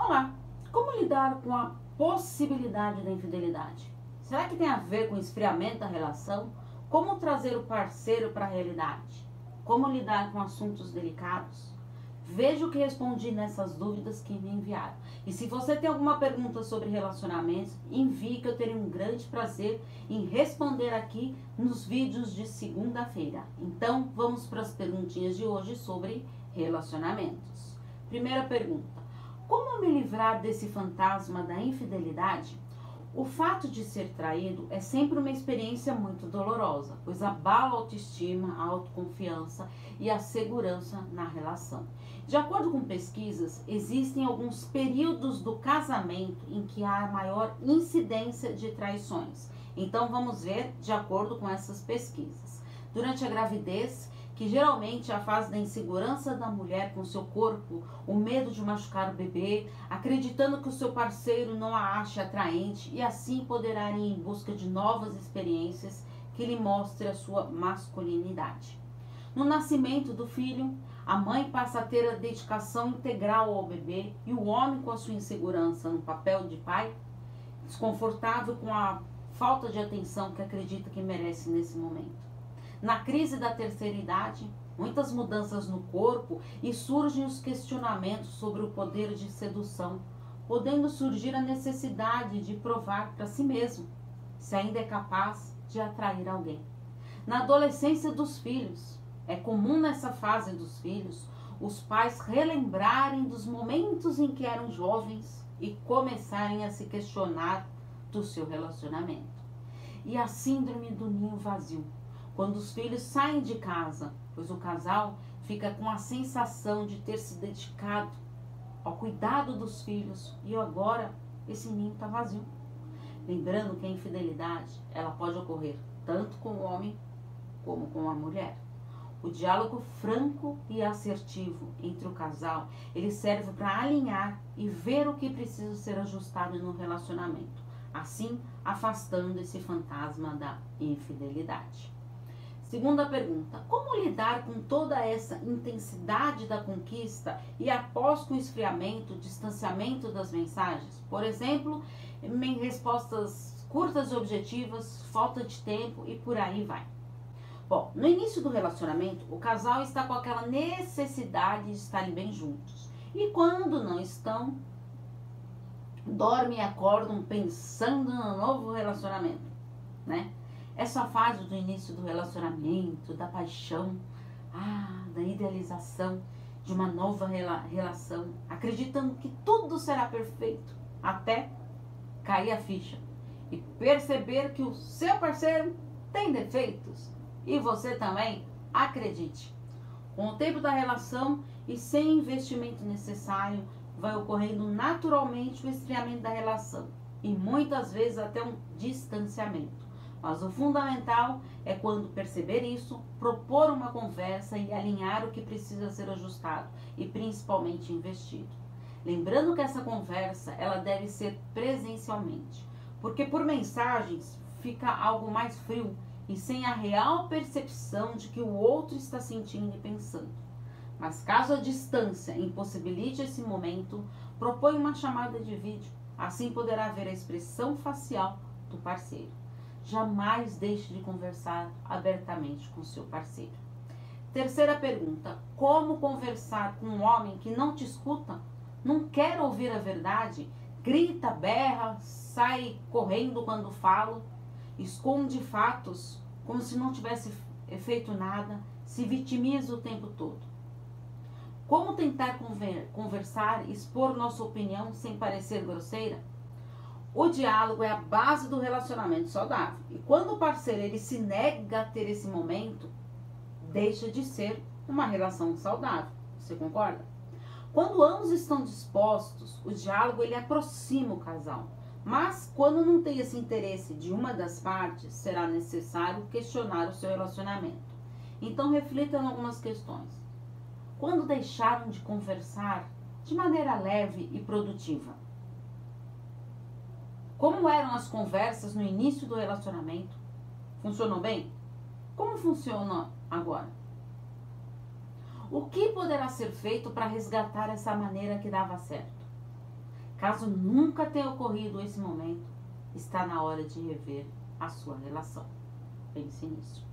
Olá, como lidar com a possibilidade da infidelidade? Será que tem a ver com o esfriamento da relação? Como trazer o parceiro para a realidade? Como lidar com assuntos delicados? Veja o que respondi nessas dúvidas que me enviaram. E se você tem alguma pergunta sobre relacionamentos, envie que eu terei um grande prazer em responder aqui nos vídeos de segunda-feira. Então, vamos para as perguntinhas de hoje sobre relacionamentos. Primeira pergunta: Como me livrar desse fantasma da infidelidade? O fato de ser traído é sempre uma experiência muito dolorosa, pois abala a autoestima, a autoconfiança e a segurança na relação. De acordo com pesquisas, existem alguns períodos do casamento em que há maior incidência de traições. Então vamos ver de acordo com essas pesquisas. Durante a gravidez, que geralmente a fase da insegurança da mulher com seu corpo, o medo de machucar o bebê, acreditando que o seu parceiro não a ache atraente e assim poderá ir em busca de novas experiências que lhe mostre a sua masculinidade. No nascimento do filho, a mãe passa a ter a dedicação integral ao bebê e o homem com a sua insegurança no papel de pai, desconfortável com a falta de atenção que acredita que merece nesse momento. Na crise da terceira idade, muitas mudanças no corpo e surgem os questionamentos sobre o poder de sedução, podendo surgir a necessidade de provar para si mesmo se ainda é capaz de atrair alguém. Na adolescência dos filhos, é comum nessa fase dos filhos os pais relembrarem dos momentos em que eram jovens e começarem a se questionar do seu relacionamento. E a síndrome do ninho vazio quando os filhos saem de casa, pois o casal fica com a sensação de ter se dedicado ao cuidado dos filhos e agora esse ninho está vazio. Lembrando que a infidelidade ela pode ocorrer tanto com o homem como com a mulher. O diálogo franco e assertivo entre o casal, ele serve para alinhar e ver o que precisa ser ajustado no relacionamento, assim afastando esse fantasma da infidelidade. Segunda pergunta: como lidar com toda essa intensidade da conquista e após com esfriamento, distanciamento das mensagens? Por exemplo, em respostas curtas e objetivas, falta de tempo e por aí vai. Bom, no início do relacionamento, o casal está com aquela necessidade de estarem bem juntos. E quando não estão, dormem e acordam pensando no novo relacionamento, né? Essa fase do início do relacionamento, da paixão, ah, da idealização de uma nova rela relação, acreditando que tudo será perfeito, até cair a ficha e perceber que o seu parceiro tem defeitos e você também acredite. Com o tempo da relação e sem investimento necessário, vai ocorrendo naturalmente o esfriamento da relação e muitas vezes até um distanciamento. Mas o fundamental é quando perceber isso, propor uma conversa e alinhar o que precisa ser ajustado e principalmente investido. Lembrando que essa conversa ela deve ser presencialmente, porque por mensagens fica algo mais frio e sem a real percepção de que o outro está sentindo e pensando. Mas caso a distância impossibilite esse momento, propõe uma chamada de vídeo. Assim poderá ver a expressão facial do parceiro. Jamais deixe de conversar abertamente com seu parceiro. Terceira pergunta: como conversar com um homem que não te escuta, não quer ouvir a verdade, grita, berra, sai correndo quando falo, esconde fatos como se não tivesse feito nada, se vitimiza o tempo todo? Como tentar conversar, expor nossa opinião sem parecer grosseira? O diálogo é a base do relacionamento saudável. E quando o parceiro ele se nega a ter esse momento, deixa de ser uma relação saudável. Você concorda? Quando ambos estão dispostos, o diálogo ele aproxima o casal. Mas quando não tem esse interesse de uma das partes, será necessário questionar o seu relacionamento. Então reflita em algumas questões. Quando deixaram de conversar de maneira leve e produtiva? Como eram as conversas no início do relacionamento? Funcionou bem? Como funciona agora? O que poderá ser feito para resgatar essa maneira que dava certo? Caso nunca tenha ocorrido esse momento, está na hora de rever a sua relação. Pense nisso.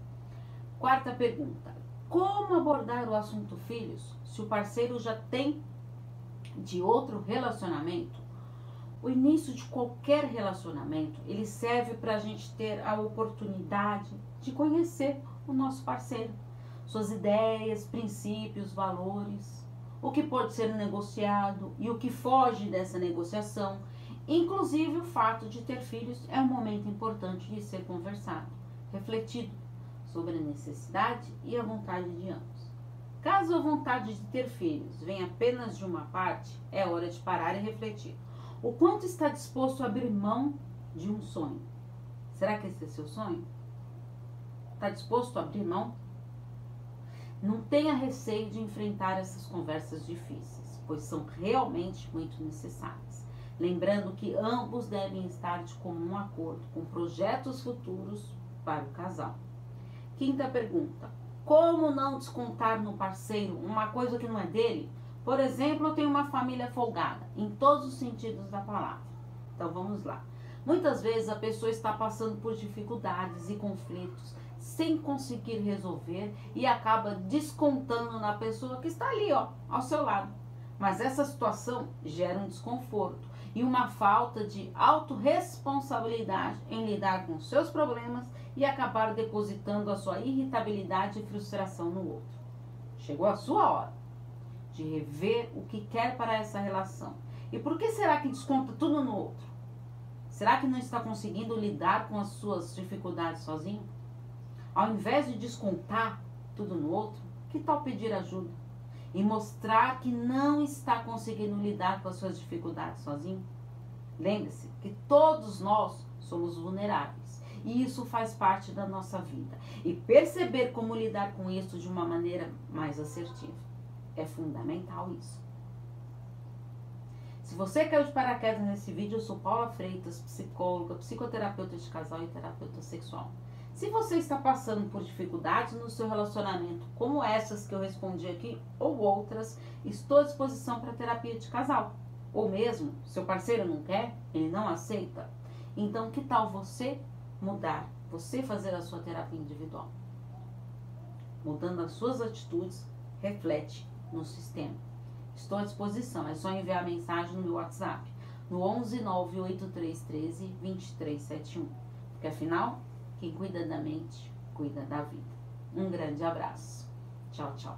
Quarta pergunta: Como abordar o assunto filhos se o parceiro já tem de outro relacionamento? O início de qualquer relacionamento ele serve para a gente ter a oportunidade de conhecer o nosso parceiro, suas ideias, princípios, valores, o que pode ser negociado e o que foge dessa negociação. Inclusive, o fato de ter filhos é um momento importante de ser conversado, refletido sobre a necessidade e a vontade de ambos. Caso a vontade de ter filhos venha apenas de uma parte, é hora de parar e refletir. O quanto está disposto a abrir mão de um sonho? Será que esse é seu sonho? Está disposto a abrir mão? Não tenha receio de enfrentar essas conversas difíceis, pois são realmente muito necessárias. Lembrando que ambos devem estar de comum acordo com projetos futuros para o casal. Quinta pergunta: Como não descontar no parceiro uma coisa que não é dele? Por exemplo, eu tenho uma família folgada, em todos os sentidos da palavra. Então vamos lá. Muitas vezes a pessoa está passando por dificuldades e conflitos sem conseguir resolver e acaba descontando na pessoa que está ali, ó, ao seu lado. Mas essa situação gera um desconforto e uma falta de autorresponsabilidade em lidar com seus problemas e acabar depositando a sua irritabilidade e frustração no outro. Chegou a sua hora de rever o que quer para essa relação. E por que será que desconta tudo no outro? Será que não está conseguindo lidar com as suas dificuldades sozinho? Ao invés de descontar tudo no outro, que tal pedir ajuda? E mostrar que não está conseguindo lidar com as suas dificuldades sozinho? Lembre-se que todos nós somos vulneráveis e isso faz parte da nossa vida. E perceber como lidar com isso de uma maneira mais assertiva é fundamental isso. Se você caiu de paraquedas nesse vídeo, eu sou Paula Freitas, psicóloga, psicoterapeuta de casal e terapeuta sexual. Se você está passando por dificuldades no seu relacionamento, como essas que eu respondi aqui, ou outras, estou à disposição para terapia de casal. Ou mesmo, seu parceiro não quer, ele não aceita. Então, que tal você mudar? Você fazer a sua terapia individual? Mudando as suas atitudes, reflete no sistema. Estou à disposição, é só enviar mensagem no meu WhatsApp, no 11 98313 2371. Porque afinal, quem cuida da mente, cuida da vida. Um grande abraço. Tchau, tchau.